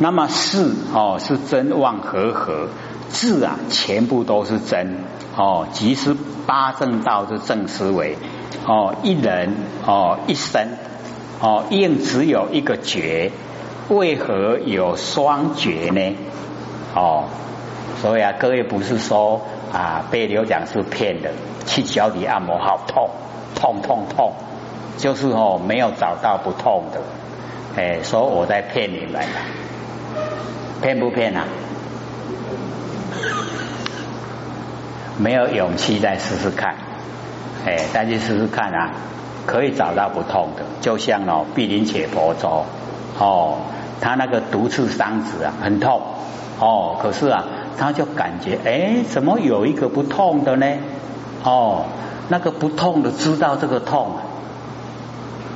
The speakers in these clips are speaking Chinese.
那么四哦是真妄和合，智啊全部都是真哦，即是八正道之正思维哦，一人哦一生哦应只有一个觉，为何有双觉呢？哦，所以啊，各位不是说啊被刘讲是骗的，去脚底按摩好痛痛痛痛，就是哦没有找到不痛的，哎，说我在骗你们。骗不骗啊？没有勇气再试试看，哎，再去试试看啊，可以找到不痛的。就像哦，碧林且婆娑哦，他那个毒刺伤子啊，很痛哦，可是啊，他就感觉哎，怎么有一个不痛的呢？哦，那个不痛的知道这个痛，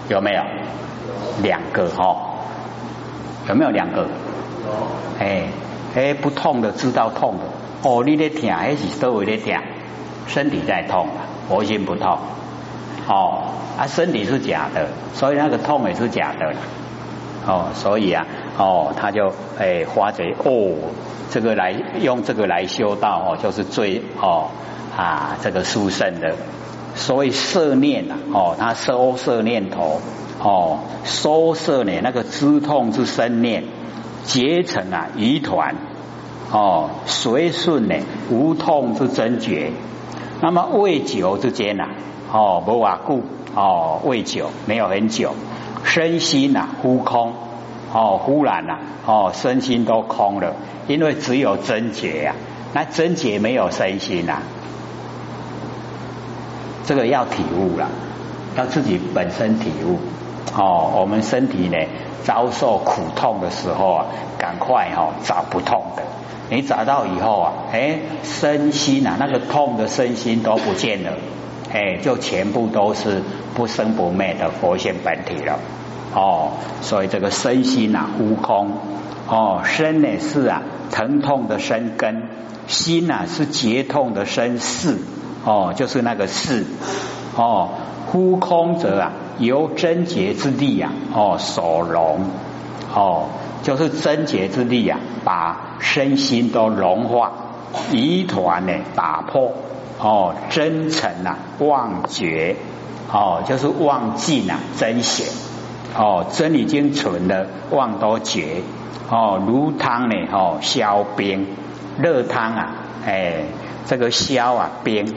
有没有？两个哈，有没有两个？哎哎，不痛的知道痛的哦，你的痛还是周围在痛？身体在痛，活心不痛哦啊，身体是假的，所以那个痛也是假的哦，所以啊哦，他就哎发觉哦，这个来用这个来修道哦，就是最哦啊这个殊胜的，所以色念呐哦，他收摄念头哦，收摄呢那个知痛之生念。结成啊疑团。哦随顺呢无痛之真觉，那么未久之间呐哦不瓦固哦未久没有很久，身心呐忽空。哦忽然呐哦身心都空了，因为只有真觉呀，那真觉没有身心呐，这个要体悟了，要自己本身体悟。哦，我们身体呢。遭受苦痛的时候啊，赶快哈找不痛的，你找到以后啊，哎，身心啊那个痛的身心都不见了，哎，就全部都是不生不灭的佛性本体了。哦，所以这个身心啊悟空，哦，身呢是啊疼痛的身根，心呐是结痛的身事，哦，就是那个事，哦，忽空则啊。由贞洁之力呀，哦，所融，哦，就是贞洁之力呀，把身心都融化，疑团呢打破，哦，真诚呐忘绝，哦，就是忘记呐真显，哦，真已经存了，忘都绝，哦，如汤呢，哦，消冰，热汤啊，哎，这个消啊冰，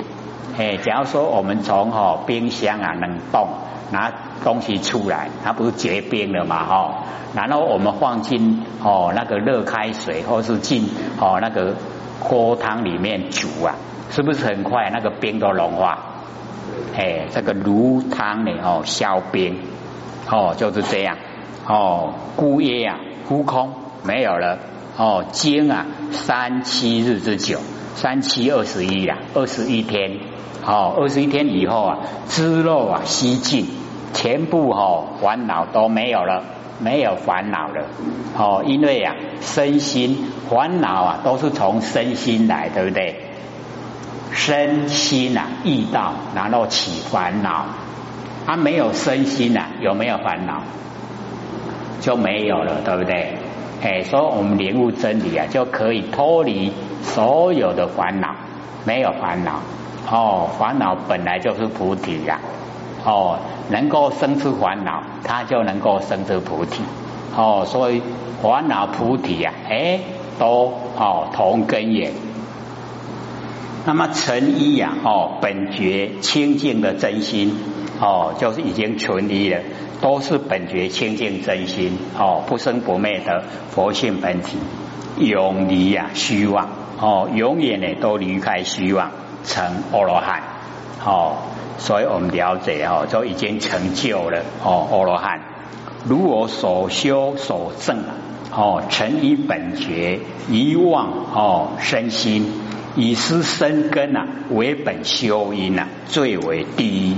哎，假如说我们从哦冰箱啊冷冻。拿东西出来，它不是结冰了嘛？哦，然后我们放进哦那个热开水，或是进哦那个锅汤里面煮啊，是不是很快那个冰都融化？哎，这个炉汤呢哦消冰哦就是这样哦孤液啊孤空没有了哦经啊三七日之久，三七二十一呀二十一天哦二十一天以后啊汁肉啊吸尽。全部哦烦恼都没有了，没有烦恼了哦，因为啊身心烦恼啊都是从身心来，对不对？身心啊遇到，然后起烦恼，啊没有身心啊有没有烦恼？就没有了，对不对？哎，所以我们领悟真理啊，就可以脱离所有的烦恼，没有烦恼哦，烦恼本来就是菩提呀。哦，能够生出烦恼，他就能够生出菩提。哦，所以烦恼菩提呀，哎，都哦同根源。那么成一呀，哦，本觉清净的真心，哦，就是已经纯一了，都是本觉清净真心，哦，不生不灭的佛性本体，永离呀虚妄，哦，永远呢都离开虚妄，成阿罗汉，哦。所以我们了解哦，就已经成就了哦，阿罗汉。如我所修所证哦，成以本觉，遗忘哦身心，以失生根啊为本修因啊，最为第一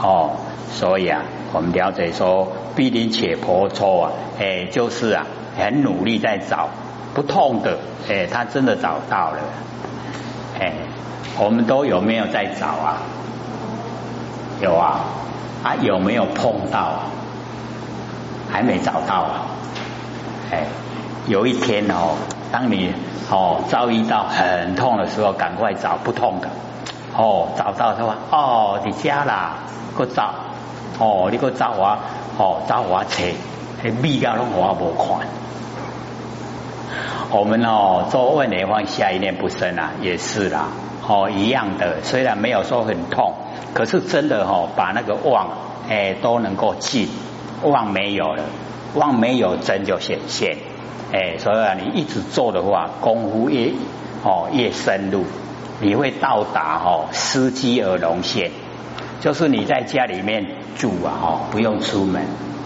哦。所以啊，我们了解说，必定且婆娑啊，哎，就是啊，很努力在找不痛的，哎，他真的找到了。哎，我们都有没有在找啊？有啊，啊有没有碰到？还没找到啊，哎，有一天哦，当你哦遭遇到很痛的时候，赶快找不痛的哦，找到说哦，你家啦，个找哦，你个找我哦，找我车，那米家拢我无看。我们哦做问莲方下一念不生啊，也是啦，哦一样的，虽然没有说很痛，可是真的哦把那个妄哎都能够尽，妄没有了，妄没有真就显现，哎，所以啊你一直做的话，功夫越哦越深入，你会到达哦司机而龙现，就是你在家里面住啊哦不用出门，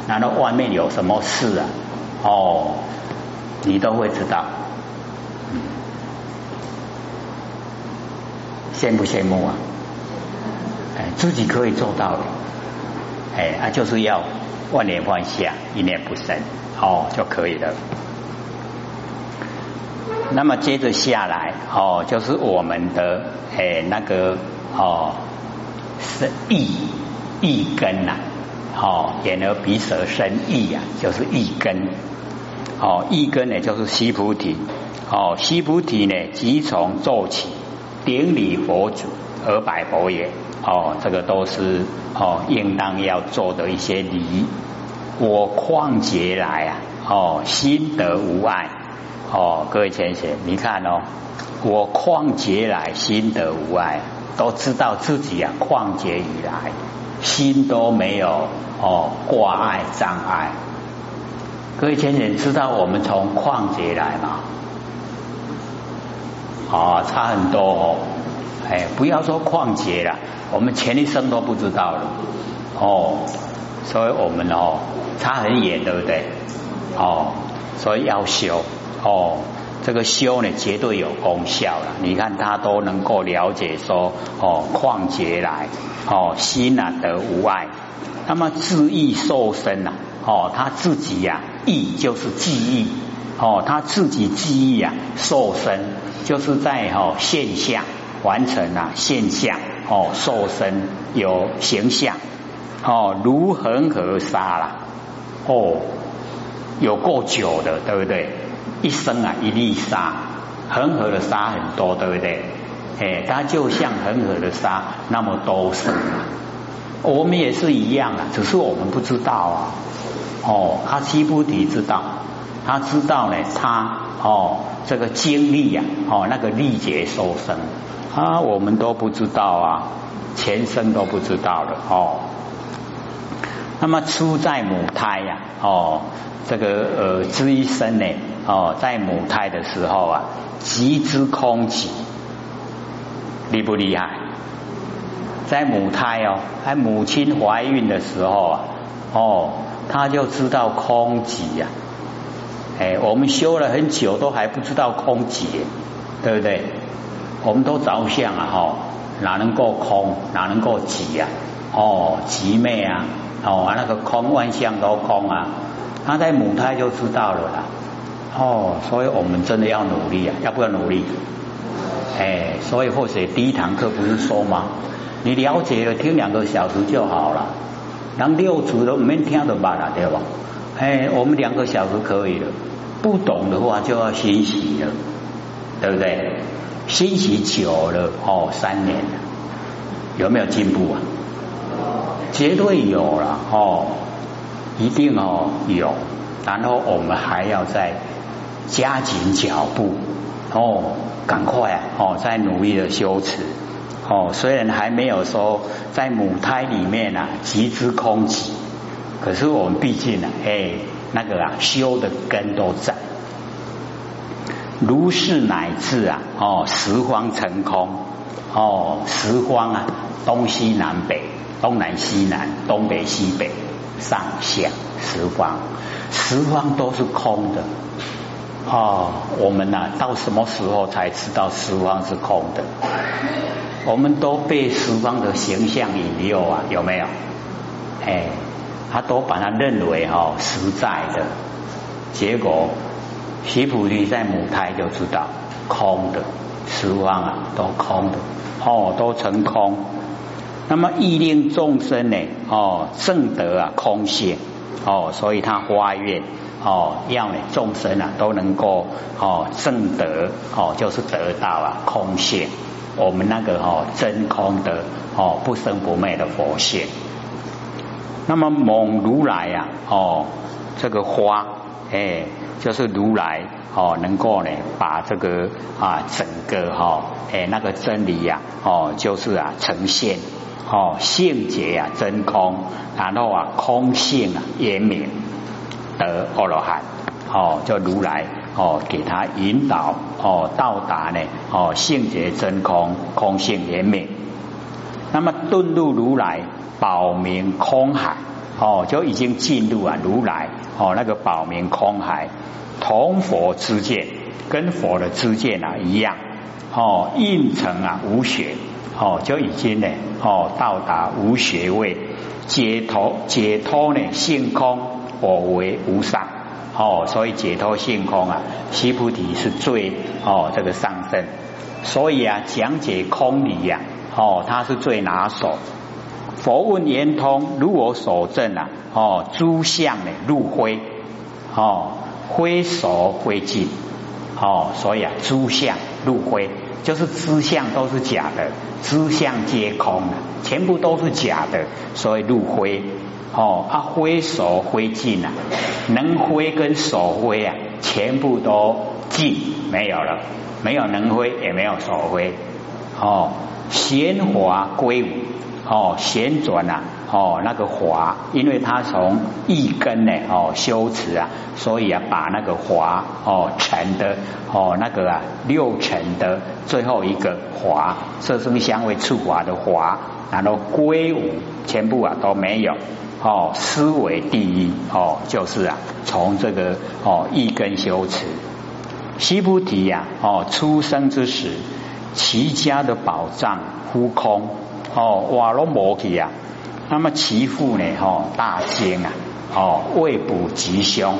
然后外面有什么事啊哦。你都会知道，羡不羡慕啊？哎，自己可以做到的，哎，啊，就是要万念放下，一念不生，哦，就可以了。那么接着下来，哦，就是我们的哎那个哦是意意根呐，哦，眼耳鼻舌身意呀，就是意根。哦，一根呢就是西菩提，哦，西菩提呢即从做起，顶礼佛祖而拜佛也，哦，这个都是哦应当要做的一些礼。我旷劫来啊，哦，心得无碍，哦，各位先生，你看哦，我旷劫来心得无碍，都知道自己啊旷劫以来心都没有哦挂碍障碍。各位先生，知道我们从旷劫来吗？啊，差很多哦。哎，不要说旷劫了，我们前一生都不知道了。哦，所以我们哦差很远，对不对？哦，所以要修。哦，这个修呢，绝对有功效了。你看他都能够了解说，哦，旷劫来，哦，心啊得无碍，那么自意受身呐。哦，他自己呀，意就是记忆。哦，他自己记忆啊，受身就是在哦现象完成了现象。哦，受身有形象。哦，如恒河沙啦。哦，有够久的，对不对？一生啊，一粒沙，恒河的沙很多，对不对？哎，它就像恒河的沙那么多生。我们也是一样啊，只是我们不知道啊。哦，阿西菩提知道，他知道呢，他哦这个经历呀，哦那个历劫受生啊，我们都不知道啊，前生都不知道了哦。那么出在母胎呀，哦这个呃这一生呢，哦在母胎的时候啊，极之空寂，厉不厉害？在母胎哦，在母亲怀孕的时候啊，哦。他就知道空寂呀，哎，我们修了很久都还不知道空寂，对不对？我们都着相啊，哈，哪能够空，哪能够寂呀？哦，寂灭啊，哦，那个空万象都空啊，他在母胎就知道了啦。哦，所以我们真的要努力啊，要不要努力？哎，所以或许第一堂课不是说吗？你了解了，听两个小时就好了。让六祖都没听得罢了，对吧？哎，我们两个小时可以了。不懂的话就要欣喜了，对不对？欣喜久了哦，三年了，有没有进步啊？绝对有了哦，一定哦有。然后我们还要再加紧脚步哦，赶快啊哦，再努力的修持。哦，虽然还没有说在母胎里面啊，极之空寂，可是我们毕竟呢，哎，那个啊，修的根都在。如是乃至啊，哦，十方成空，哦，十方啊，东西南北，东南西南，东北西北，上下十方，十方都是空的。哦，我们呐，到什么时候才知道十方是空的？我们都被十方的形象引诱啊，有没有？哎，他都把它认为哈实在的，结果须菩提在母胎就知道空的，十方啊都空的，哦都成空。那么意令众生呢，哦正得啊空性，哦所以他发愿，哦，要呢众生啊都能够哦证得哦，就是得到啊空性，我们那个哦真空的哦不生不灭的佛性。那么蒙如来呀哦这个花哎就是如来哦能够呢把这个啊整个哈哎那个真理呀哦就是啊呈现哦性解啊真空，然后啊空性啊圆明。得阿罗汉哦，叫如来哦，给他引导哦，到达呢哦，性觉真空，空性圆明。那么遁入如来宝明空海。哦，就已经进入啊如来。哦那个宝明空海，同佛之见，跟佛的之见啊一样。哦，应成啊无学。哦，就已经呢哦到达无学位，解脱解脱呢性空。我为无上。哦，所以解脱性空啊，西菩提是最哦这个上圣，所以啊讲解空理呀哦，他是最拿手。佛问圆通，如我所证啊哦，诸相呢入灰哦，灰熟灰烬哦，所以啊诸相入灰，就是知相都是假的，知相皆空，全部都是假的，所以入灰。哦，啊，灰手灰烬啊，能灰跟手灰啊，全部都尽没有了，没有能灰，也没有手灰。哦，闲华归五，哦，旋转啊，哦，那个华，因为它从一根呢，哦，修持啊，所以啊，把那个华，哦，成的，哦，那个啊，六成的最后一个华，色声香味触法的华，然后归五，全部啊都没有。哦，思维第一哦，就是啊，从这个哦一根修持，西菩提呀哦，出生之时，其家的宝藏忽空哦，瓦罗摩去啊，那么其父呢哦大惊啊哦，未卜吉凶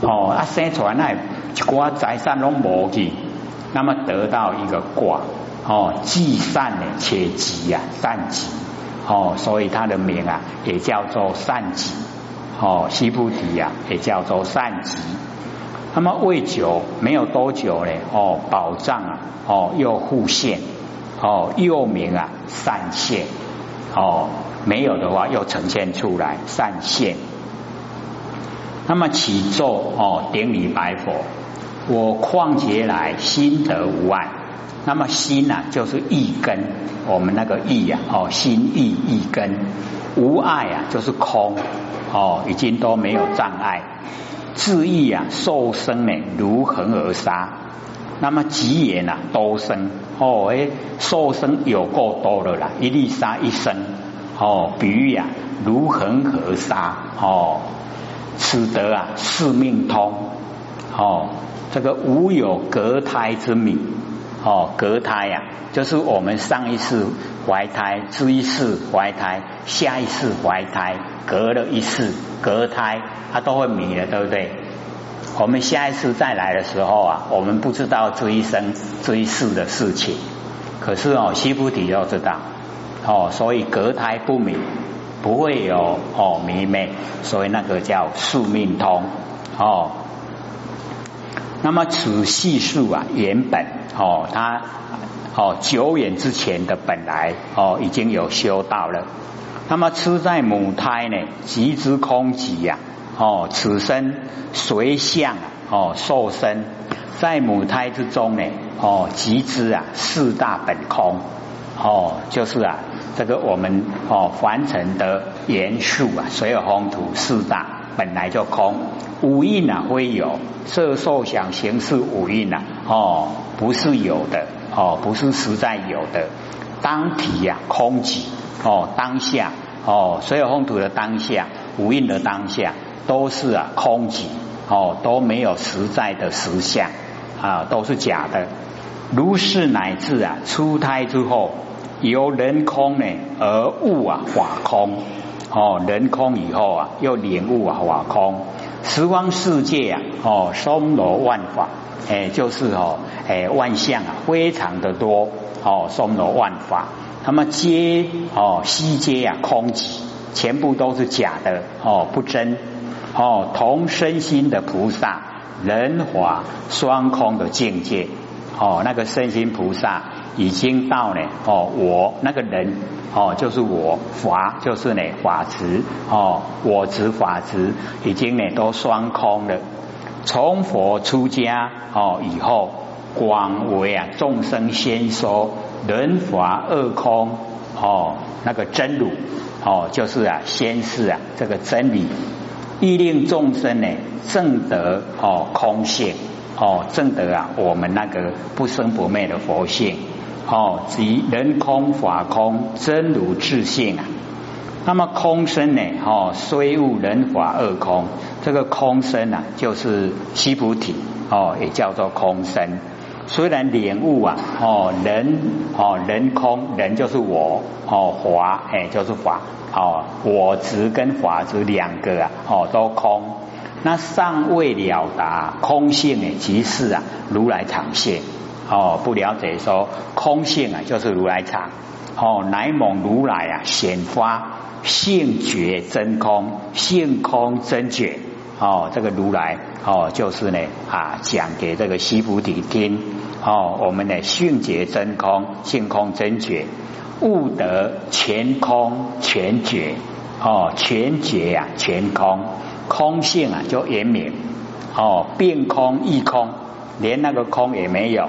哦，啊生出来那一寡财产拢无去，那么得到一个卦哦，既善呢且吉呀，善吉。哦，所以他的名啊，也叫做善吉。哦，西菩提呀，也叫做善吉。那么未久，没有多久呢，哦，宝藏啊，哦，又复现。哦，又名啊，善现。哦，没有的话，又呈现出来善现。那么起坐哦，顶礼白佛，我况且来心得无碍。那么心呐，就是一根，我们那个意呀，哦，心意一根，无碍啊，就是空，哦，已经都没有障碍，自意啊，受生呢，如恒而杀。那么吉言呐，多生，哦，哎，受生有够多的啦，一粒沙一生，哦，比喻啊，如恒而杀，哦，此得啊，四命通，哦，这个无有隔胎之命。哦，隔胎呀，就是我们上一次怀胎，这一次怀胎，下一次怀胎，隔了一世隔胎，它都会迷了，对不对？我们下一次再来的时候啊，我们不知道这一生这一世的事情，可是哦，西菩提要知道哦，所以隔胎不迷，不会有哦迷昧，所以那个叫宿命通哦。那么此系数啊，原本哦，它哦久远之前的本来哦已经有修道了。那么吃在母胎呢，即之空寂呀，哦此生随相哦受身，在母胎之中呢，哦即之啊四大本空哦，就是啊这个我们哦凡尘的元素啊，水有风土四大。本来就空，五蕴啊会有色受想行识五蕴啊，哦，不是有的，哦，不是实在有的，当体呀空寂，哦，当下，哦，所有风土的当下，无印的当下，都是啊空寂，哦，都没有实在的实相啊，都是假的。如是乃至啊出胎之后，由人空呢而物啊法空。哦，人空以后啊，又领悟啊法空，十方世界啊，哦，松罗万法，哎，就是哦，哎，万象啊，非常的多，哦，松罗万法，那么皆哦，悉皆啊空寂，全部都是假的，哦，不真。哦，同身心的菩萨，人法双空的境界。哦，那个身心菩萨已经到了哦，我那个人哦，就是我法，就是呢法执哦，我执法执已经呢都双空了。从佛出家哦以后，广为啊众生先说人法二空哦，那个真如哦，就是啊先是啊这个真理，意令众生呢正得哦空性。哦，正得啊，我们那个不生不灭的佛性，哦，即人空法空真如自性啊。那么空身呢？哦，虽悟人法二空，这个空身啊，就是西菩提哦，也叫做空身。虽然领悟啊，哦，人哦，人空，人就是我哦，法哎，就是法哦，我执跟法执两个啊，哦，都空。那尚未了达空性呢？即是啊，如来常性哦，不了解说空性啊，就是如来常哦，乃蒙如来啊显发性觉真空，性空真觉。哦，这个如来哦，就是呢啊讲给这个西菩提听。哦，我们的性觉真空，性空真觉，悟得全空全觉。哦，全觉呀，全空。空性啊，就圆明。哦，变空亦空，连那个空也没有，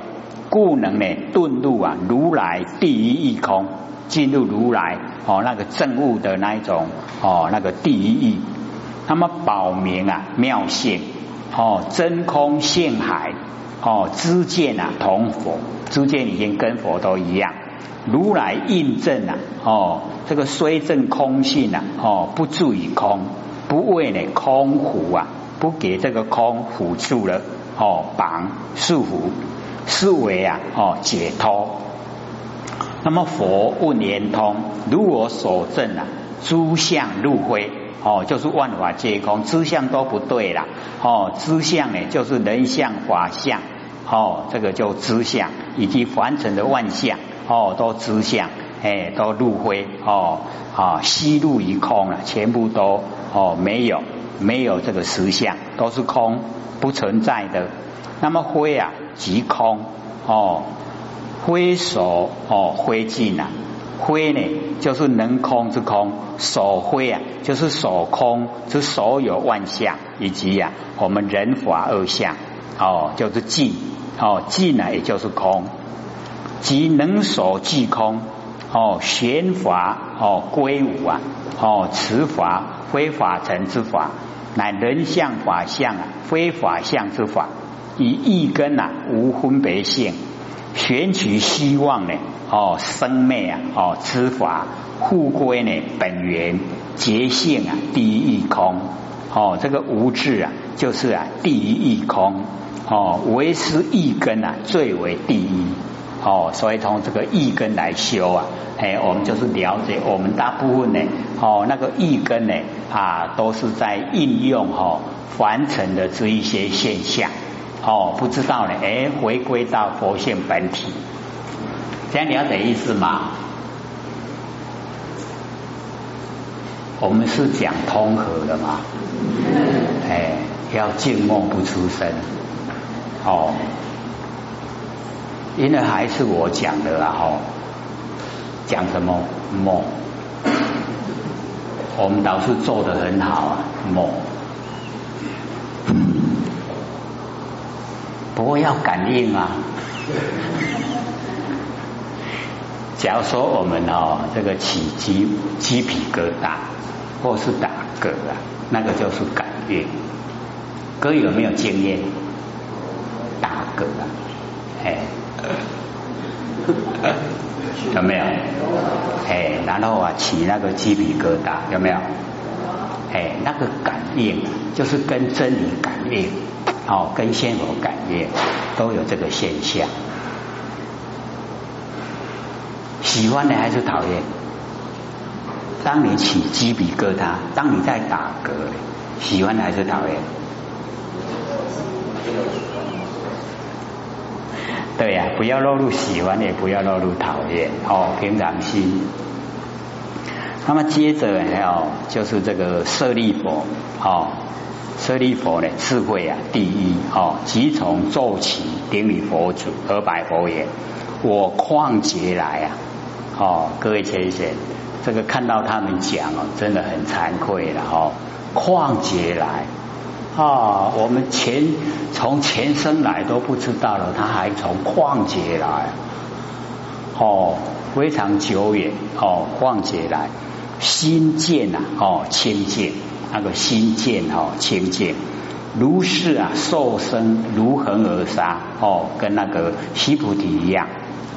故能呢遁入啊如来第一义空，进入如来哦那个正悟的那一种哦那个第一义，那么保明啊妙性哦真空性海哦知见啊同佛，知见已经跟佛都一样，如来印证啊哦这个虽证空性啊哦不注于空。不为呢空苦啊，不给这个空辅助了哦，绑束缚，是为啊哦解脱。那么佛问圆通，如我所证啊，诸相入灰哦，就是万法皆空，诸相都不对了哦，诸相呢就是人相法相哦，这个就诸相以及凡尘的万象哦，都诸相哎，都入灰哦啊，吸入于空了，全部都。哦，没有，没有这个实相，都是空，不存在的。那么灰啊，即空哦，灰所哦，灰烬啊，挥呢就是能空之空，所挥啊就是所空之所有万象，以及呀我们人法二相哦，就是寂哦，寂呢也就是空，即能所即空哦，玄法哦归无啊哦，持法。非法成之法，乃人相法相啊，非法相之法，以一根啊无分别性，选取希望呢，哦生灭啊，哦之法，复归呢本源觉性啊，第一义空，哦这个无字啊，就是啊第一义空，哦唯是一根啊最为第一。哦，所以从这个意根来修啊，哎，我们就是了解，我们大部分呢，哦，那个意根呢，啊，都是在应用哈凡尘的这一些现象，哦，不知道呢，哎，回归到佛性本体，这样了解意思吗？我们是讲通和的嘛，哎，要静默不出声，哦。因为还是我讲的啦，吼，讲什么梦？我们导师做的很好啊，梦。不要感应啊。假如说我们哦，这个起鸡鸡皮疙瘩，或是打嗝啊，那个就是感应。哥有没有经验？打嗝啊，哎。有没有？哎，然后啊，起那个鸡皮疙瘩，有没有？哎，那个感应就是跟真理感应，哦，跟仙佛感应，都有这个现象。喜欢的还是讨厌？当你起鸡皮疙瘩，当你在打嗝，喜欢的还是讨厌？对呀，不要落入喜欢，也不要落入讨厌，哦，平常心。那么接着还有就是这个舍利佛，哦，舍利佛呢，智慧啊第一哦，即从奏起，顶礼佛祖，而白佛言：我旷劫来啊！哦，各位先生，这个看到他们讲哦，真的很惭愧了哦。旷劫来啊，我们前从前生来都不知道了，他还从旷劫来哦，非常久远哦，旷劫来心见呐哦，清净那个心见哦，清净如是啊，受生如恒而杀哦，跟那个西菩提一样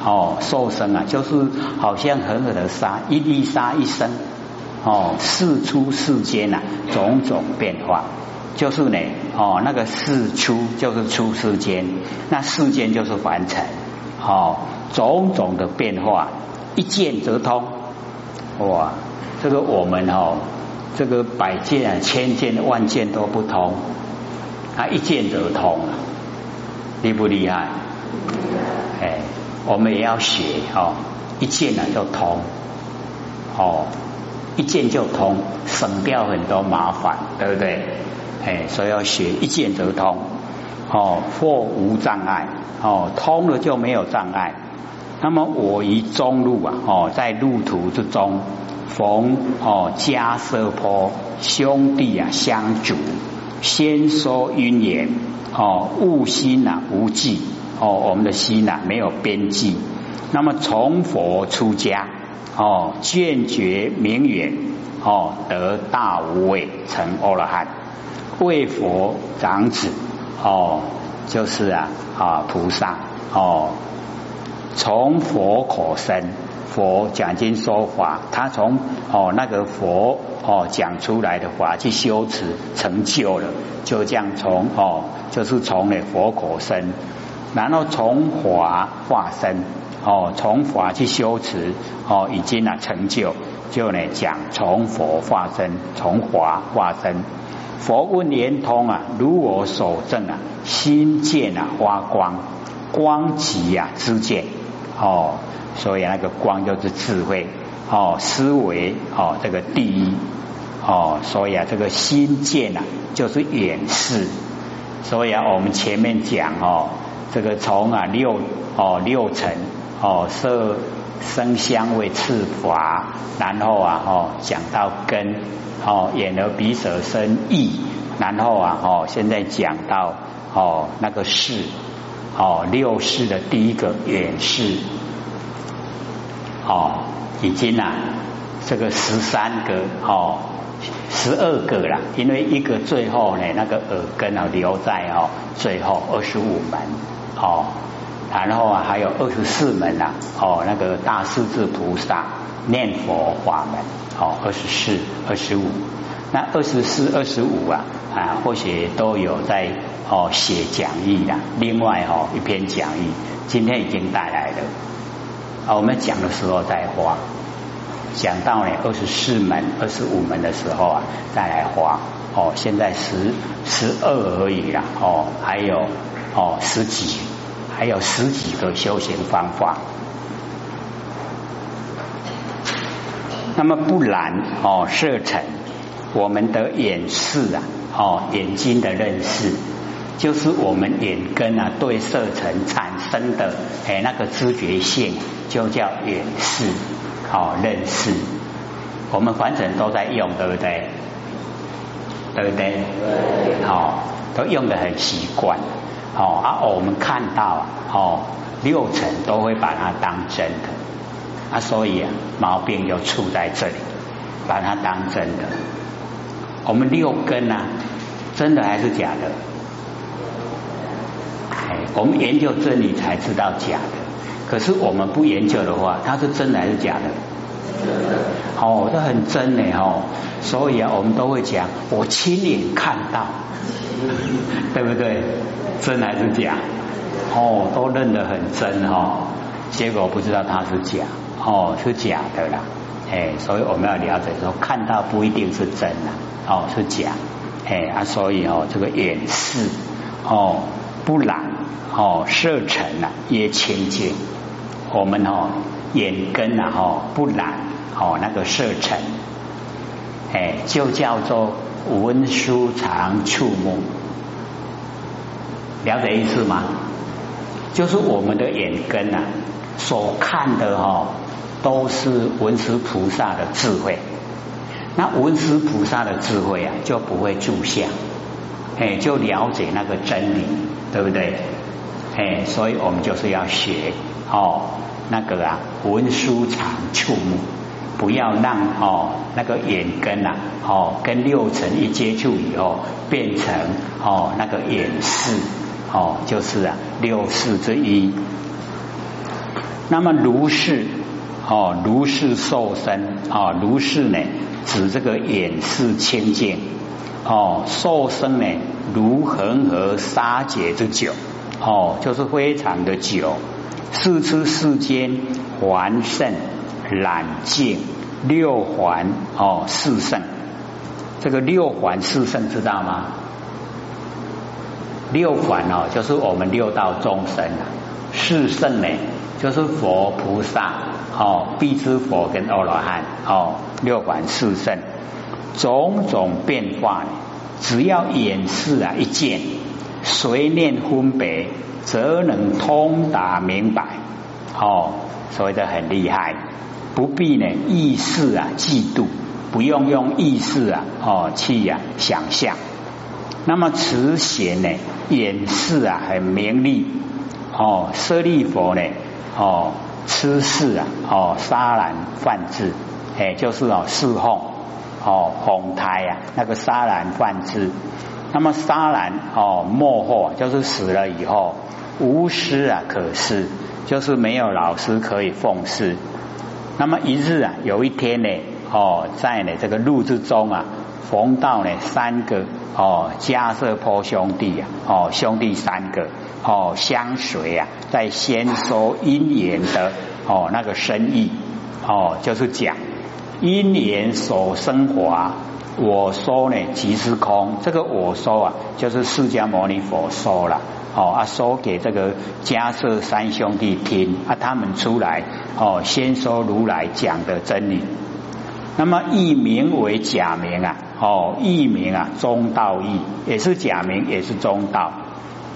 哦，受生啊，就是好像恒河的沙，一粒沙一生。哦，世出世间呐，种种变化，就是呢，哦，那个世出就是出世间，那世间就是凡尘，哦，种种的变化，一见则通，哇，这个我们哦，这个百件啊，千件万件都不通，他一见则通，厉不厉害？哎，我们也要学哦，一见呢就通，哦。一见就通，省掉很多麻烦，对不对？哎，所以要学一见则通，哦，或无障碍，哦，通了就没有障碍。那么我于中路啊，哦，在路途之中逢哦迦奢坡兄弟啊相助，先说因言，哦，悟心呐无忌，哦，我们的心呐没有边际。那么从佛出家。哦，见觉明远，哦，得大无畏，成阿罗汉，为佛长子，哦，就是啊啊菩萨，哦，从佛口生，佛讲经说法，他从哦那个佛哦讲出来的话去修持成就了，就这样从哦就是从那佛口生，然后从华化身。哦，从法去修持，哦，已经啊成就，就呢讲从佛化身，从华化身。佛问圆通啊，如我所证啊，心见啊发光，光极啊知见，哦，所以那个光就是智慧，哦，思维哦这个第一，哦，所以啊这个心见啊就是远视，所以啊我们前面讲哦，这个从啊六哦六层。哦，色声香味次法，然后啊，哦，讲到根，哦，眼耳鼻舌身意，然后啊，哦，现在讲到哦那个视，哦六世的第一个远世，哦，已经啊这个十三个哦十二个了，因为一个最后呢那个耳根啊留在哦最后二十五门哦。然后啊，还有二十四门呐，哦，那个大势至菩萨念佛法门，哦，二十四、二十五，那二十四、二十五啊，啊，或许都有在哦写讲义的。另外哦，一篇讲义今天已经带来了，啊，我们讲的时候再画，讲到呢二十四门、二十五门的时候啊，再来画。哦，现在十十二而已啦，哦，还有哦十几。还有十几个修行方法，那么不然哦，色尘，我们的眼视啊，哦，眼睛的认识，就是我们眼根啊对色尘产生的哎那个知觉性，就叫眼视，哦，认识。我们凡尘都在用，对不对？对不对？好，都用的很习惯。哦啊，我们看到啊哦，六层都会把它当真的啊，所以啊，毛病就出在这里，把它当真的。我们六根啊，真的还是假的？我们研究真理才知道假的。可是我们不研究的话，它是真的还是假的？哦，都很真呢哦，所以啊，我们都会讲，我亲眼看到，对不对？真还是假？哦，都认得很真哈，结果不知道它是假，哦，是假的啦，哎，所以我们要了解说，看到不一定是真的，哦，是假，哎啊，所以哦，这个眼视哦不染哦色尘啊也清净，我们哦眼根啊哦不染哦那个色尘，哎，就叫做文殊常触目，了解意思吗？就是我们的眼根啊，所看的哈，都是文殊菩萨的智慧。那文殊菩萨的智慧啊，就不会住相，哎，就了解那个真理，对不对？哎，所以我们就是要学哦，那个啊，文殊常触目，不要让哦那个眼根啊，哦跟六尘一接触以后，变成哦那个眼视，哦就是啊六视之一。那么如是哦如是受身啊如是呢？指这个眼视清净哦，受生呢如恒河沙劫之久哦，就是非常的久。四出世间还胜染净六环哦四圣，这个六环四圣知道吗？六环哦，就是我们六道众生啊。四圣呢，就是佛菩萨哦，必知佛跟阿罗汉哦。六环四圣，种种变化，只要眼视啊一见，随念分别，则能通达明白。哦，所以这很厉害，不必呢意识啊嫉妒，不用用意识啊哦去呀想象。那么此显呢眼视啊很明利。哦，舍利佛呢哦吃事啊哦沙兰泛智。哎，就是哦，侍奉哦，红胎呀，那个沙兰梵志。那么沙兰哦，末后就是死了以后，无师啊可师，就是没有老师可以奉事。那么一日啊，有一天呢，哦，在呢这个路之中啊，逢到呢三个哦迦瑟坡兄弟啊，哦兄弟三个哦相随啊，在先说因缘的哦那个深意哦，就是讲。因缘所生华，我说呢即是空。这个我说啊，就是释迦牟尼佛说了哦，啊说给这个迦叶三兄弟听啊，他们出来哦，先说如来讲的真理。那么译名为假名啊，哦译名啊中道义，也是假名，也是中道。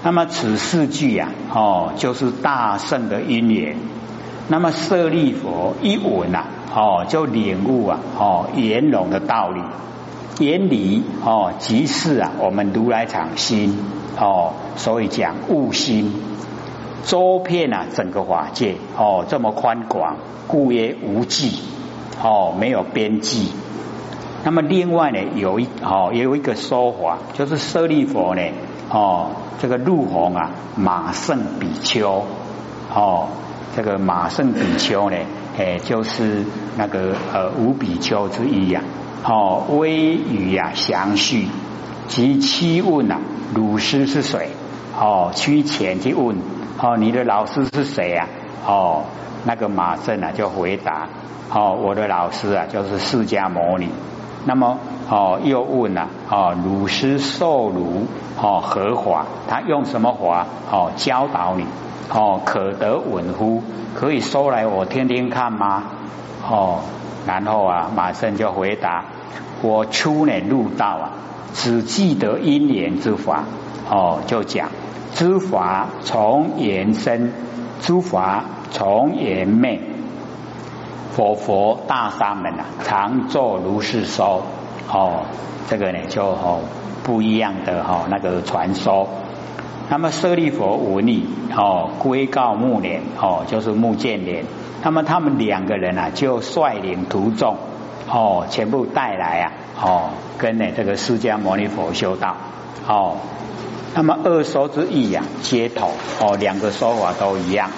那么此四句啊，哦就是大圣的因缘。那么舍利佛一闻呐。哦，就领悟啊，哦，圆融的道理，原理哦，即是啊，我们如来藏心哦，所以讲悟心，周遍啊整个法界哦，这么宽广，故曰无际哦，没有边际。那么另外呢，有一哦，也有一个说法，就是舍利佛呢，哦，这个入红啊，马胜比丘哦，这个马胜比丘呢。哎，就是那个呃五比丘之一呀，哦，微语呀详叙及七问啊，鲁师是谁？哦，趋前去问，哦，你的老师是谁呀？哦，那个马胜啊就回答，哦，我的老师啊就是释迦牟尼。那么哦又问了，哦，鲁师受儒哦何法？他用什么法哦教导你？哦，可得稳乎？可以说来我听听看吗？哦，然后啊，马上就回答：我初年入道啊，只记得因缘之法。哦，就讲诸法从缘生，诸法从缘灭。佛佛大沙门啊，常作如是说。哦，这个呢就哦不一样的哈那个传说。那么舍利佛无逆哦，归告目连哦，就是目犍连。那么他们两个人啊，就率领徒众哦，全部带来啊哦，跟呢这个释迦牟尼佛修道哦。那么二说之意呀，接头哦，两个说法都一样。